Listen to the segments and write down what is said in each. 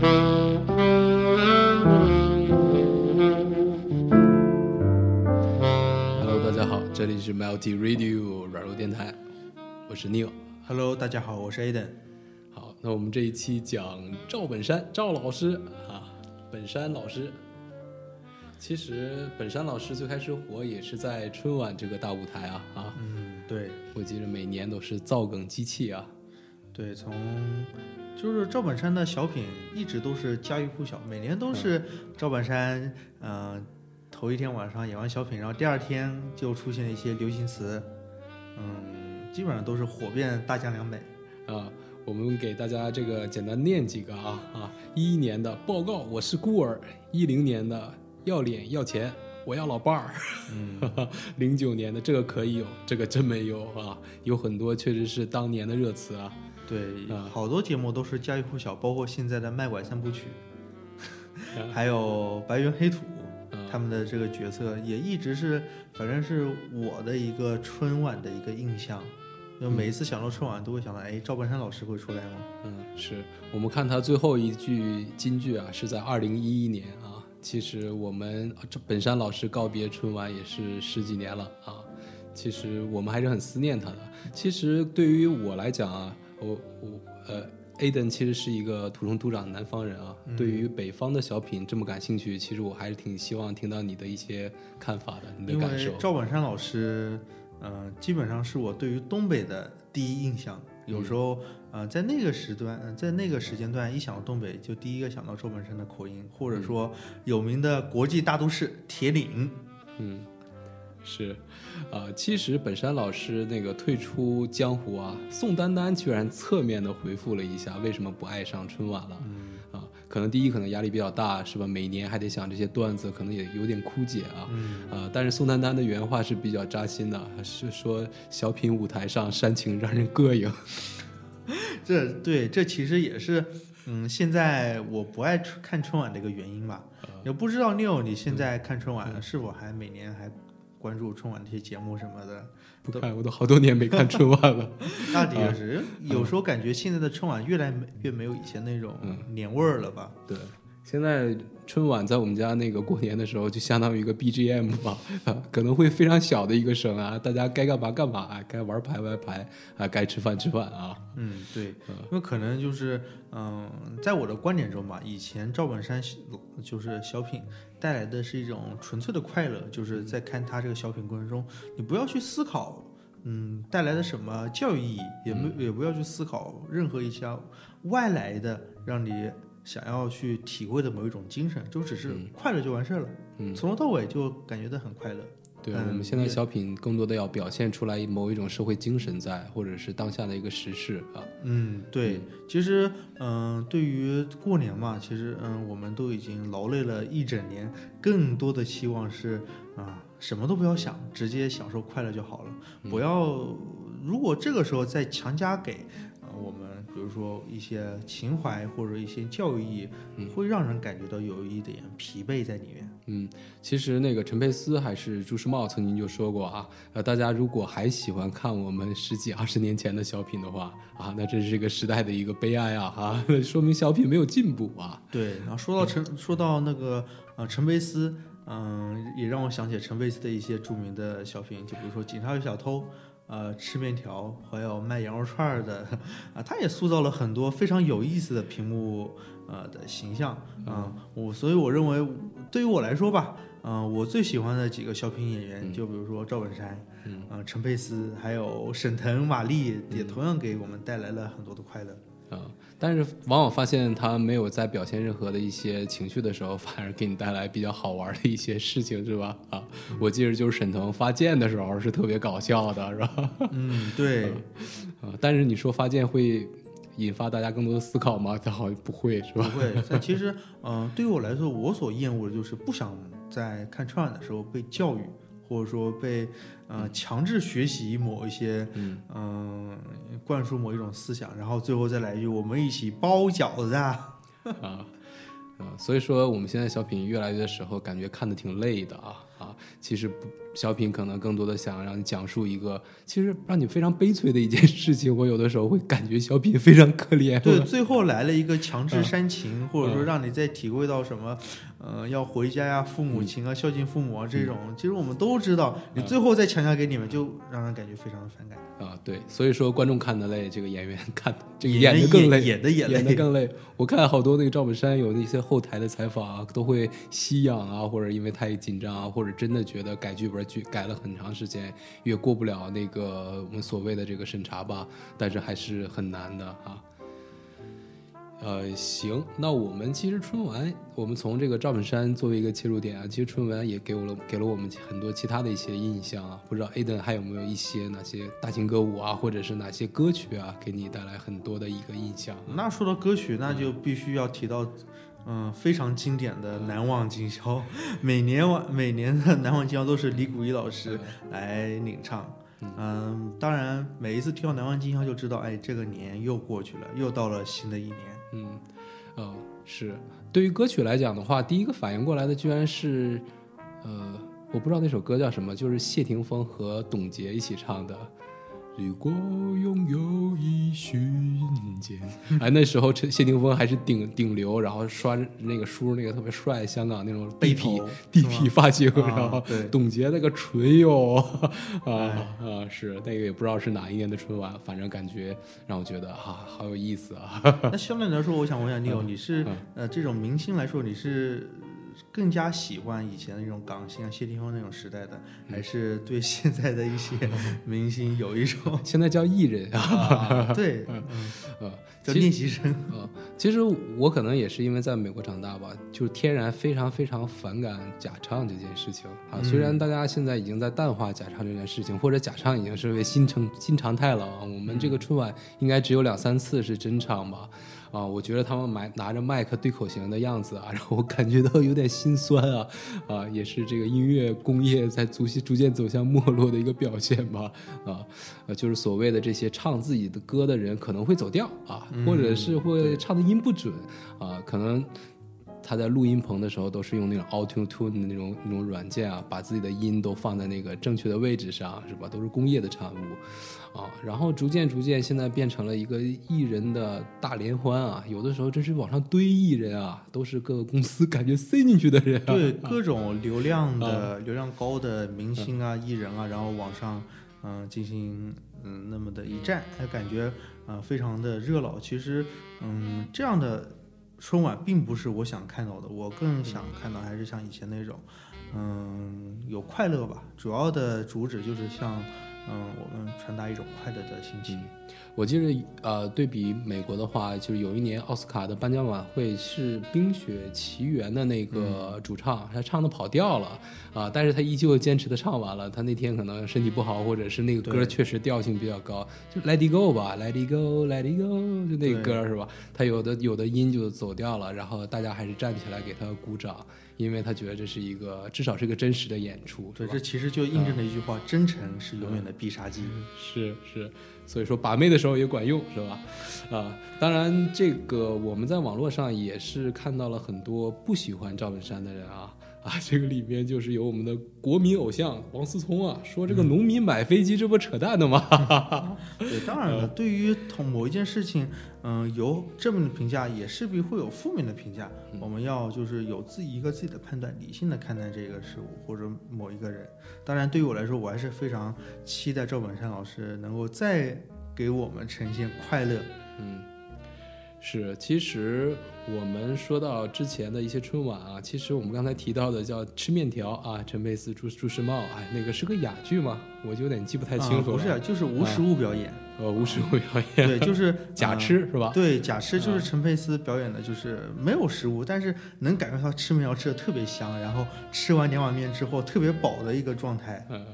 Hello，大家好，这里是 Melty Radio 软弱电台，我是 Neil。Hello，大家好，我是 Aden。好，那我们这一期讲赵本山赵老师啊，本山老师。其实本山老师最开始火也是在春晚这个大舞台啊啊，嗯，对我记得每年都是造梗机器啊。对，从就是赵本山的小品一直都是家喻户晓，每年都是赵本山，嗯、头一天晚上演完小品，然后第二天就出现一些流行词，嗯，基本上都是火遍大江南北。啊，我们给大家这个简单念几个啊啊，一一年的报告我是孤儿，一零年的要脸要钱我要老伴儿，嗯，零九年的这个可以有，这个真没有啊，有很多确实是当年的热词啊。对，啊好多节目都是家喻户晓，包括现在的《卖拐三部曲》，还有《白云黑土》。啊他们的这个角色也一直是，反正是我的一个春晚的一个印象。就每一次想到春晚，都会想到，哎，赵本山老师会出来吗？嗯，是我们看他最后一句金句啊，是在二零一一年啊。其实我们这本山老师告别春晚也是十几年了啊。其实我们还是很思念他的。其实对于我来讲啊，我我呃，Aden 其实是一个土生土长的南方人啊。对于北方的小品这么感兴趣，其实我还是挺希望听到你的一些看法的，你的因感受为。赵本山老师，嗯、基本上是我对于东北的第一印象。有时候，呃，在那个时段，呃在那个时间段，一想到东北，就第一个想到赵本山的口音，或者说有名的国际大都市铁岭。嗯，是，啊、其实本山老师那个退出江湖啊，宋丹丹居然侧面的回复了一下，为什么不爱上春晚了？嗯啊，可能第一可能压力比较大，是吧？每年还得想这些段子，可能也有点枯竭啊。嗯，啊，但是宋丹丹的原话是比较扎心的，是说小品舞台上煽情让人膈应。这对这其实也是，嗯，现在我不爱看春晚的一个原因吧。也不知道 Neil 你现在看春晚是否还每年还关注春晚这些节目什么的？不看，我都好多年没看春晚了。那的确是，有时候感觉现在的春晚越来越没有以前那种年味儿了吧？对，现在春晚在我们家那个过年的时候，就相当于一个 BGM 吧，啊，可能会非常小的一个声啊，大家该干嘛干嘛，啊该玩牌玩牌啊，该吃饭吃饭啊。嗯，对，因为可能就是，嗯，在我的观点中吧，以前赵本山就是小品带来的是一种纯粹的快乐，就是在看他这个小品过程中，你不要去思考，嗯，带来的什么教育意义，也没、也不要去思考任何一些外来的让你想要去体会的某一种精神，就只是快乐就完事儿了，嗯从头到尾就感觉到很快乐。对，嗯我们现在小品更多的要表现出来某一种社会精神在，或者是当下的一个时事啊。嗯，对，其实，嗯、对于过年嘛，其实，嗯、我们都已经劳累了一整年，更多的期望是，啊、什么都不要想，直接享受快乐就好了。不要，如果这个时候再强加给，呃，我们说一些情怀或者一些教育意义，会让人感觉到有一点疲惫在里面。嗯，其实那个陈佩斯还是朱时茂曾经就说过啊，呃，大家如果还喜欢看我们十几二十年前的小品的话啊，那这是一个时代的一个悲哀啊，哈、说明小品没有进步啊。对，然后说到陈，说到那个呃陈佩斯，嗯、也让我想起陈佩斯的一些著名的小品，就比如说《警察与小偷》。呃，吃面条，还有卖羊肉串儿的，啊，他也塑造了很多非常有意思的屏幕呃的形象啊、我所以我认为，对于我来说吧，嗯、我最喜欢的几个小品演员，就比如说赵本山，嗯呃陈佩斯，还有沈腾、马丽，也同样给我们带来了很多的快乐。啊、但是往往发现他没有在表现任何的一些情绪的时候，反而给你带来比较好玩的一些事情，是吧？啊，我记得就是沈腾发剑的时候是特别搞笑的，是吧？嗯，对。啊，但是你说发剑会引发大家更多的思考吗？他好像不会，是吧？不会，但其实，嗯、对于我来说，我所厌恶的就是不想在看春晚的时候被教育，或者说被呃强制学习某一些嗯、灌输某一种思想，然后最后再来一句“我们一起包饺子啊。啊啊，所以说我们现在小品越来越的时候，感觉看的挺累的啊啊，其实不小品可能更多的想让你讲述一个其实让你非常悲催的一件事情。我有的时候会感觉小品非常可怜。对，最后来了一个强制煽情，嗯或者说让你再体会到什么，呃，要回家呀、父母亲啊、孝敬父母啊这种，其实我们都知道，你最后再强加给你们，就让人感觉非常的反感。啊，对，所以说观众看的累，这个演员看这个演的更累，演的也演的。更累。我看好多那个赵本山有那些后台的采访啊，都会吸氧啊，或者因为太紧张啊，或者真的觉得改剧本剧改了很长时间，也过不了那个我们所谓的这个审查吧，但是还是很难的啊。呃，行，那我们其实春晚，我们从这个赵本山作为一个切入点啊，其实春晚也给我了给了我们很多其他的一些印象啊。不知道 Aden 还有没有一些哪些大型歌舞啊，或者是哪些歌曲啊，给你带来很多的一个印象？那说到歌曲，那就必须要提到，嗯，非常经典的《难忘今宵》，每年晚每年的《难忘今宵》都是李谷一老师来领唱。嗯，当然每一次听到《难忘今宵》就知道，哎，这个年又过去了，又到了新的一年。嗯，呃，是对于歌曲来讲的话，第一个反应过来的居然是，呃，我不知道那首歌叫什么，就是谢霆锋和董洁一起唱的。如果拥有一瞬间，哎，那时候陈谢霆锋还是顶顶流，然后刷那个梳那个特别帅，香港那种地痞头。地痞发型，啊然后对。董洁那个唇哟，啊哎。啊是那个也不知道是哪一年的春晚，反正感觉让我觉得啊好有意思啊。那相对来说，我想问一下 Neil，你是嗯。呃这种明星来说，你是更加喜欢以前的那种港星啊、谢霆锋那种时代的，还是对现在的一些明星有一种 现在叫艺人啊，啊对，呃，叫练习生？啊，其实我可能也是因为在美国长大吧，就天然非常非常反感假唱这件事情啊。虽然大家现在已经在淡化假唱这件事情，或者假唱已经是为新成新常态了啊。我们这个春晚应该只有两三次是真唱吧。啊，我觉得他们买拿着麦克对口型的样子啊，然后我感觉到有点心酸啊，啊，也是这个音乐工业在逐逐渐走向没落的一个表现吧，啊，呃，就是所谓的这些唱自己的歌的人可能会走调啊，或者是会唱的音不准啊，可能他在录音棚的时候都是用那种 Auto Tune 的那种那种软件啊，把自己的音都放在那个正确的位置上，是吧？都是工业的产物啊。然后逐渐逐渐，现在变成了一个艺人的大联欢啊，有的时候真是往上堆艺人啊，都是各个公司感觉塞进去的人、啊。对各种流量的、流量高的明星啊、艺人啊，然后往上嗯、进行嗯那么的一站，还感觉呃非常的热闹。其实嗯这样的春晚并不是我想看到的，我更想看到还是像以前那种嗯有快乐吧，主要的主旨就是向嗯我们传达一种快乐的心情。我记得，呃，对比美国的话，就是有一年奥斯卡的颁奖晚会是《冰雪奇缘》的那个主唱，他唱的跑调了啊、但是他依旧坚持的唱完了。他那天可能身体不好，或者是那个歌确实调性比较高，就 Let It Go 吧，Let It Go，Let It Go，就那个歌是吧？他有的有的音就走掉了，然后大家还是站起来给他鼓掌，因为他觉得这是一个至少是一个真实的演出，对，这其实就印证了一句话：真诚是永远的必杀技。是是，所以说把妹的时候也管用，是吧？啊，当然这个我们在网络上也是看到了很多不喜欢赵本山的人啊啊，这个里面就是有我们的国民偶像王思聪啊，说这个农民买飞机这不扯淡的吗？对，当然了，对于同某一件事情，嗯、有正面的评价，也势必会有负面的评价。我们要就是有自己一个自己的判断，理性的看待这个事物或者某一个人。当然，对于我来说，我还是非常期待赵本山老师能够再给我们呈现快乐。嗯，是，其实我们说到之前的一些春晚啊，其实我们刚才提到的叫吃面条啊，陈佩斯、朱朱时茂，哎，那个是个哑剧吗？我就有点记不太清楚了。啊不是啊，就是无实物表演。呃，无实物表演，对，就是 假呃吃是吧？对，假吃就是陈佩斯表演的，就是没有食物，但是能感觉到吃面条吃的特别香，然后吃完两碗面之后特别饱的一个状态。嗯，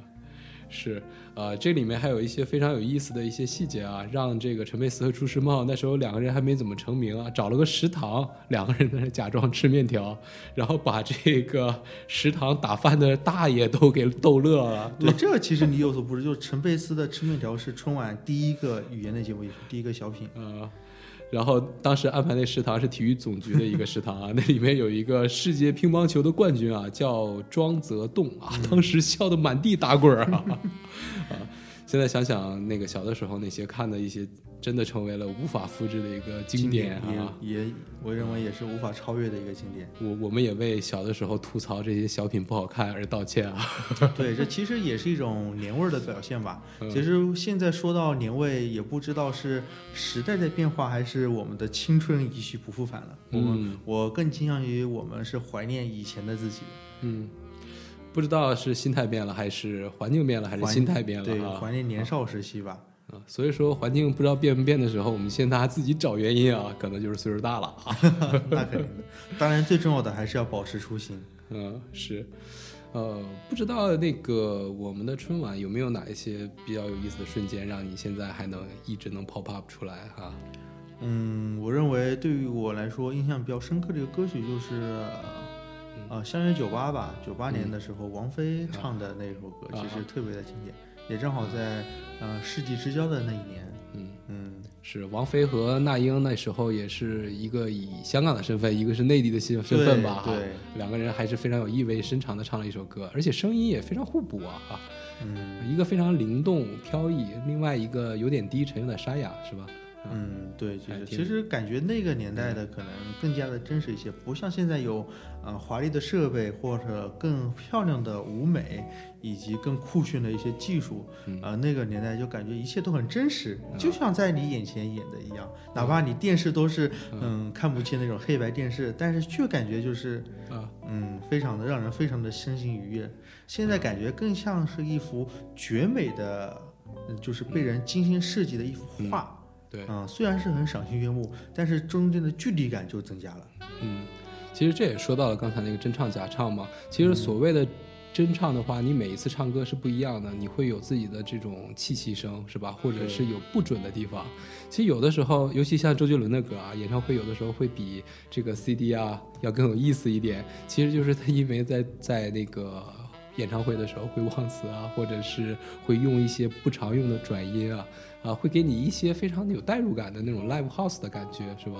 是，呃，这里面还有一些非常有意思的一些细节啊，让这个陈佩斯和朱时茂那时候两个人还没怎么成名啊，找了个食堂，两个人在那假装吃面条，然后把这个食堂打饭的大爷都给逗乐了。对，这个其实你有所不知，就是陈佩斯的吃面条是春晚第一个语言类节目，也是第一个小品。呃，然后当时安排那食堂是体育总局的一个食堂啊，那里面有一个世界乒乓球的冠军啊，叫庄则栋啊，当时笑得满地打滚啊啊！现在想想那个小的时候那些看的一些。真的成为了无法复制的一个经典啊！也，我认为也是无法超越的一个经典。我我们也为小的时候吐槽这些小品不好看而道歉啊！对，这其实也是一种年味儿的表现吧。其实现在说到年味，也不知道是时代在变化，还是我们的青春一去不复返了。我们我更倾向于我们是怀念以前的自己。嗯，不知道是心态变了，还是环境变了，还是心态变了？对，怀念年少时期吧。啊，所以说环境不知道变不变的时候，我们先大家自己找原因啊，可能就是岁数大了啊。那肯定的，当然最重要的还是要保持初心。嗯，是，呃，不知道那个我们的春晚有没有哪一些比较有意思的瞬间，让你现在还能一直能 pop up 出来哈？嗯，我认为对于我来说印象比较深刻的一个歌曲就是，呃，相约九八吧，九八年的时候王菲唱的那首歌，其实特别的经典。也正好在，呃，世纪之交的那一年，嗯。嗯，是王菲和那英那时候也是一个以香港的身份，一个是内地的身身份吧，对，两个人还是非常有意味深长的唱了一首歌，而且声音也非常互补啊，啊，嗯，一个非常灵动飘逸，另外一个有点低沉，有点沙哑，是吧？嗯，对，其实其实感觉那个年代的可能更加的真实一些，不像现在有呃华丽的设备或者更漂亮的舞美以及更酷炫的一些技术，呃，那个年代就感觉一切都很真实，就像在你眼前演的一样，哪怕你电视都是嗯看不清那种黑白电视，但是却感觉就是啊嗯非常的让人非常的身心愉悦。现在感觉更像是一幅绝美的，就是被人精心设计的一幅画。对，嗯，虽然是很赏心悦目，但是中间的距离感就增加了。嗯，其实这也说到了刚才那个真唱假唱嘛。其实所谓的真唱的话，你每一次唱歌是不一样的，你会有自己的这种气息声，是吧？或者是有不准的地方。其实有的时候，尤其像周杰伦的歌啊，演唱会有的时候会比这个 CD 啊要更有意思一点。其实就是他因为在在那个演唱会的时候会忘词啊，或者是会用一些不常用的转音啊。啊，会给你一些非常有代入感的那种 live house 的感觉，是吧？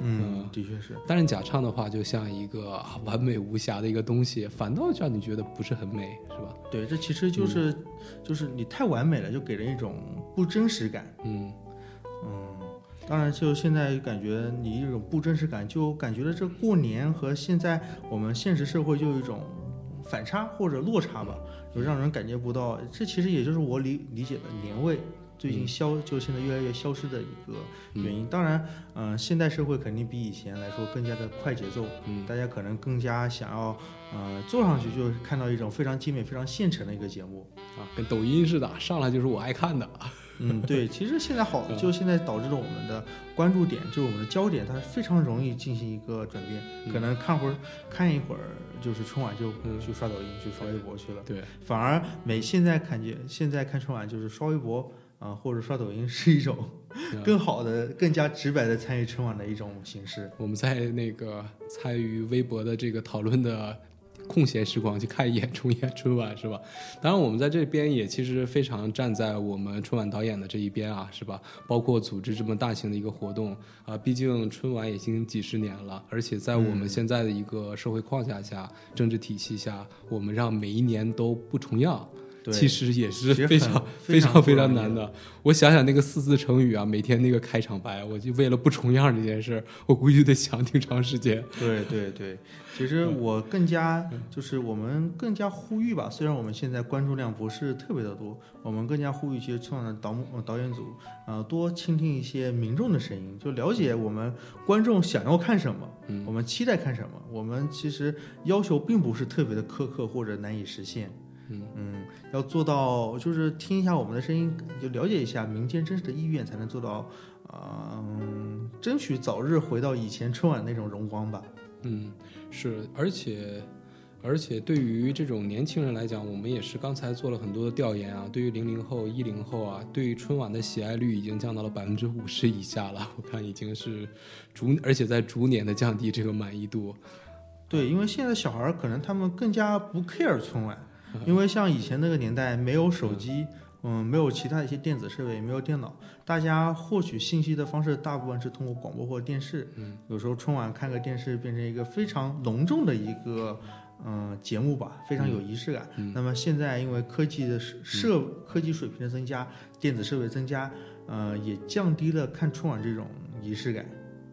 嗯，的确是。但是假唱的话，就像一个完美无瑕的一个东西，反倒让你觉得不是很美，是吧？对，这其实就是，就是你太完美了，就给人一种不真实感。嗯嗯，当然，就现在感觉你一种不真实感，就感觉到这过年和现在我们现实社会就有一种反差或者落差吧，就让人感觉不到。这其实也就是我理理解的年味。最近消就现在越来越消失的一个原因，当然，嗯，现代社会肯定比以前来说更加的快节奏，嗯，大家可能更加想要，呃，坐上去就看到一种非常精美、非常现成的一个节目啊，跟抖音似的，上来就是我爱看的。嗯，对，其实现在好，就现在导致了我们的关注点，就是我们的焦点，它非常容易进行一个转变，可能看会儿看一会儿就是春晚就去刷抖音、去刷微博去了，对，反而每现在看见现在看春晚就是刷微博。啊，或者刷抖音是一种更好的、更加直白的参与春晚的一种形式。我们在那个参与微博的这个讨论的空闲时光去看一眼重演春晚，是吧？当然，我们在这边也其实非常站在我们春晚导演的这一边啊，是吧？包括组织这么大型的一个活动啊，毕竟春晚已经几十年了，而且在我们现在的一个社会框架下、政治体系下，我们让每一年都不重样。其实也是非常非常 非常难的。我想想那个四字成语啊，每天那个开场白，我就为了不重样这件事，我估计得想挺长时间。对对对，其实我更加就是我们更加呼吁吧。虽然我们现在关注量不是特别的多，我们更加呼吁一些春晚的导导演组啊，多倾听一些民众的声音，就了解我们观众想要看什么，我们期待看什么。我们其实要求并不是特别的苛刻或者难以实现。嗯嗯，要做到就是听一下我们的声音，就了解一下民间真实的意愿，才能做到，嗯，争取早日回到以前春晚那种荣光吧。嗯，是，而且而且对于这种年轻人来讲，我们也是刚才做了很多的调研啊。对于零零后、一零后啊，对于春晚的喜爱率已经降到了百分之五十以下了。我看已经是逐，而且在逐年的降低这个满意度。对，因为现在小孩可能他们更加不 care 春晚。因为像以前那个年代没有手机，嗯，没有其他一些电子设备，也没有电脑，大家获取信息的方式大部分是通过广播或者电视。嗯，有时候春晚看个电视变成一个非常隆重的一个嗯节目吧，非常有仪式感。嗯那么现在因为科技的设设科技水平的增加，电子设备增加，呃，也降低了看春晚这种仪式感。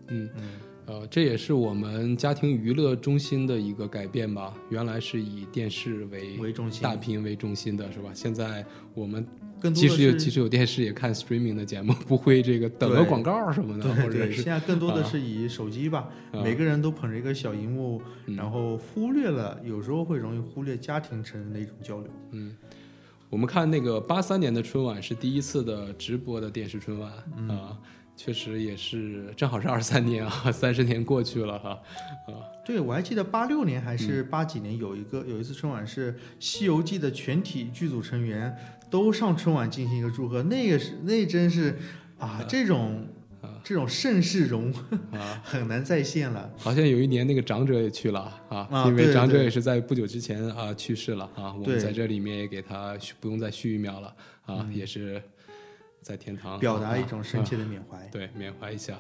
嗯嗯呃，这也是我们家庭娱乐中心的一个改变吧。原来是以电视为为中心大屏为中心的是吧？现在我们更多的即使有是即使有电视，也看 streaming 的节目，不会这个等个广告什么的，或者是现在更多的啊是以手机吧，啊每个人都捧着一个小荧幕，嗯然后忽略了，有时候会容易忽略家庭成员的一种交流。嗯，我们看那个八三年的春晚是第一次的直播的电视春晚嗯啊，确实也是正好是二三年啊，三十年过去了哈啊，对，我还记得八六年还嗯。是八几年有一个、有一次春晚是《西游记》的全体剧组成员都上春晚进行一个祝贺，那个是那真是啊，这种啊这种盛世容啊，很难再现了。好像有一年那个长者也去了啊，啊因为长者也是在不久之前啊去世了啊，我们在这里面也给他续不用再续一秒了啊，也是在天堂嗯表达一啊种深切的缅怀。对，缅怀一下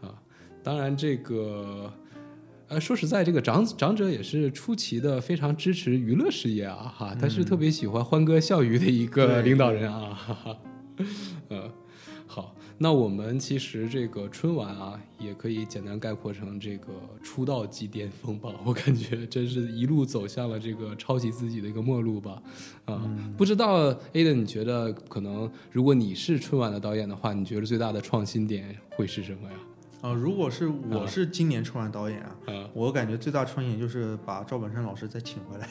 啊。当然，这个呃，说实在，这个长长者也是出奇的非常支持娱乐事业啊，哈，他是特别喜欢欢歌笑语的一个领导人啊，哈哈。呃，好，那我们其实这个春晚啊，也可以简单概括成这个出道即巅峰吧。我感觉真是一路走向了这个抄袭自己的一个末路吧。啊、不知道 Ada，你觉得可能如果你是春晚的导演的话，你觉得最大的创新点会是什么呀？啊、如果是我是今年春晚导演啊，啊我感觉最大创新就是把赵本山老师再请回来。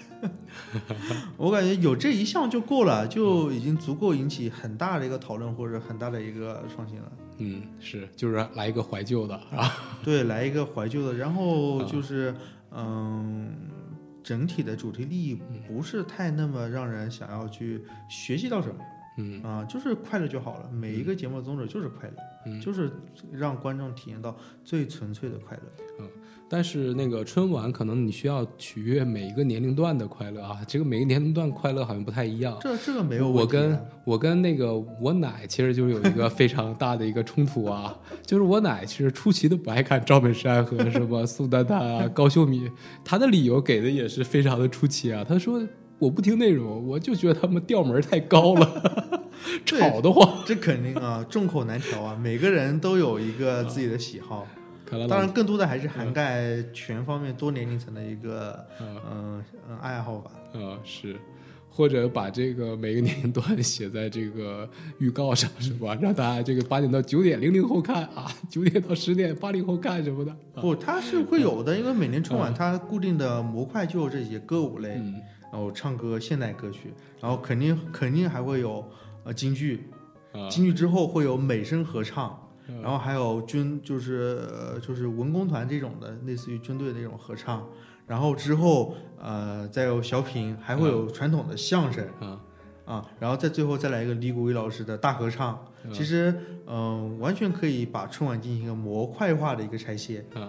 我感觉有这一项就够了，就已经足够引起很大的一个讨论或者很大的一个创新了。嗯，是，就是来一个怀旧的啊。对，来一个怀旧的，然后就是嗯，整体的主题利益不是太那么让人想要去学习到什么。嗯啊，就是快乐就好了。每一个节目的宗旨就是快乐，嗯就是让观众体验到最纯粹的快乐。嗯但是那个春晚，可能你需要取悦每一个年龄段的快乐啊。这个每个年龄段快乐好像不太一样。这这个没有我跟我跟那个我奶其实就有一个非常大的一个冲突啊，就是我奶其实出奇的不爱看赵本山和什么宋丹丹啊、高秀敏，她的理由给的也是非常的出奇啊。她说我不听内容，我就觉得他们调门太高了，对 吵得慌。这肯定啊，众口难调啊，每个人都有一个自己的喜好。当然，更多的还是涵盖全方面多年龄层的一个嗯嗯嗯爱好吧。嗯是，或者把这个每个年龄段写在这个预告上是吧？让大家这个八点到九点零零后看啊，九点到十点八零后看什么的。啊不，它是会有的，因为每年春晚它固定的模块就有这些歌舞类，嗯然后唱歌现代歌曲，然后肯定肯定还会有呃京剧，啊京剧之后会有美声合唱，嗯然后还有军就是呃就是文工团这种的，类似于军队的那种合唱，然后之后呃再有小品，还会有传统的相声啊啊，然后再最后再来一个李谷一老师的大合唱。嗯其实嗯、完全可以把春晚进行一个模块化的一个拆卸。啊，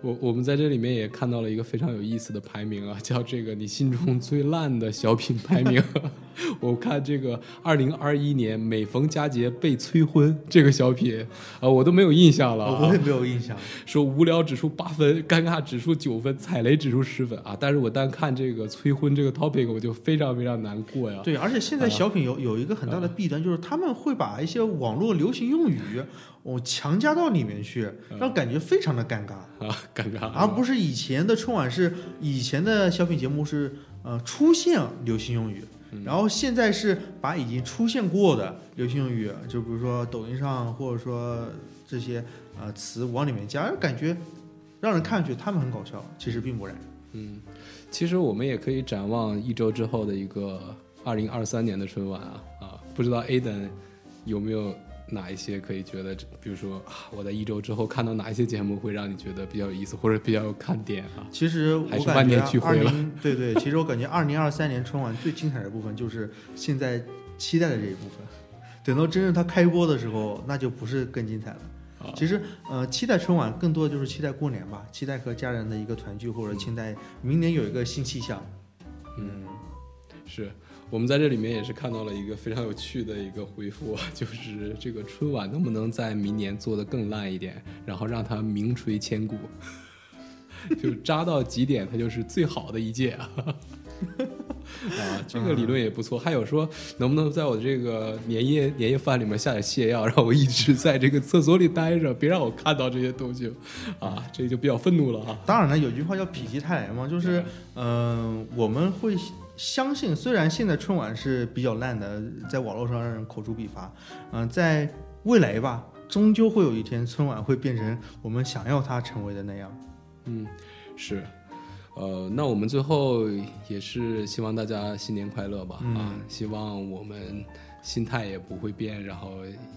我我们在这里面也看到了一个非常有意思的排名啊，叫这个你心中最烂的小品排名。我看这个二零二一年每逢佳节被催婚这个小品啊，我都没有印象了、啊我也。没有印象。说无聊指数八分，尴尬指数九分，踩雷指数十分啊！但是我单看这个催婚这个 topic，我就非常非常难过呀。对，而且现在小品有有一个很大的弊端，就是他们会把一些网络流行用语，哦强加到里面去，让感觉非常的尴尬。啊，尴尬而不是以前的春晚是以前的小品节目是呃出现流行用语，然后现在是把已经出现过的流行用语，就比如说抖音上或者说这些呃词往里面加，感觉让人看上去他们很搞笑，其实并不然。嗯，其实我们也可以展望一周之后的一个二零二三年的春晚啊啊，不知道 Aden 有没有哪一些可以觉得，比如说啊，我在一周之后看到哪一些节目会让你觉得比较有意思或者比较有看点啊？其实我还是万感觉二念俱灰了零对对，其实我感觉二零二三年春晚最精彩的部分就是现在期待的这一部分，等到真正它开播的时候，那就不是更精彩了。啊其实，呃，期待春晚更多的就是期待过年吧，期待和家人的一个团聚，或者期待明年有一个新气象。嗯，是我们在这里面也是看到了一个非常有趣的一个回复，就是这个春晚能不能在明年做得更烂一点，然后让它名垂千古，就扎到极点，它就是最好的一届啊。啊，这个理论也不错。还有说，能不能在我这个年夜年夜饭里面下点泻药，让我一直在这个厕所里待着，别让我看到这些东西，啊，这就比较愤怒了啊。当然了，有句话叫“否极泰来”嘛，就是，嗯、我们会相信，虽然现在春晚是比较烂的，在网络上让人口诛笔伐，嗯、在未来吧，终究会有一天春晚会变成我们想要它成为的那样。嗯，是，呃，那我们最后也是希望大家新年快乐吧，啊嗯，希望我们心态也不会变，然后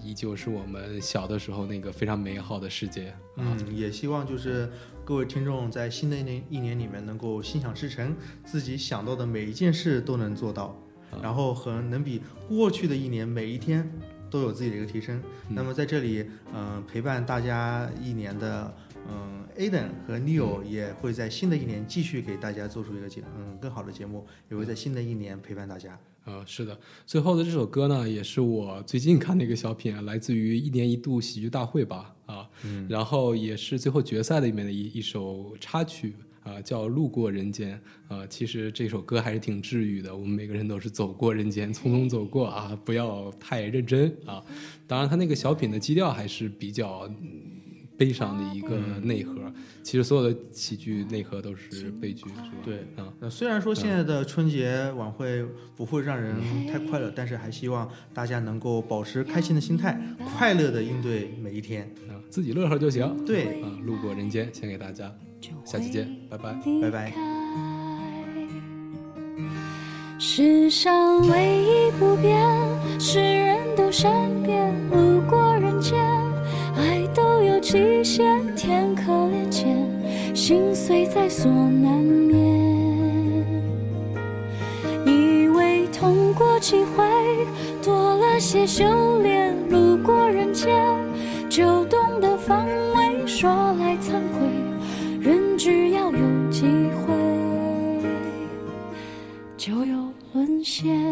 依旧是我们小的时候那个非常美好的世界。嗯，也希望就是各位听众在新的一年一年里面能够心想事成，自己想到的每一件事都能做到，啊然后和能比过去的一年每一天都有自己的一个提升。嗯那么在这里，嗯、陪伴大家一年的，嗯，Aden 和 Neo 也会在新的一年继续给大家做出一个节，嗯，更好的节目，也会在新的一年陪伴大家。啊，是的，最后的这首歌呢，也是我最近看的一个小品啊，来自于一年一度喜剧大会吧，啊，嗯然后也是最后决赛里面的一一首插曲啊，叫《路过人间》啊。其实这首歌还是挺治愈的，我们每个人都是走过人间，匆匆走过啊，不要太认真啊。当然，他那个小品的基调还是比较。嗯悲伤的一个内核，其实所有的喜剧内核都是悲剧，是吧？对啊，那，虽然说现在的春节晚会不会让人太快乐，但是还希望大家能够保持开心的心态，快乐的应对每一天。啊，自己乐呵就行。对啊，路过人间，献给大家，下期见，拜拜。拜拜。世上唯一不变，是人都善变。路过极限，天可怜见，心碎在所难免。以为痛过几回，多了些修炼。路过人间，就懂得防卫。说来惭愧，人只要有机会。就有沦陷。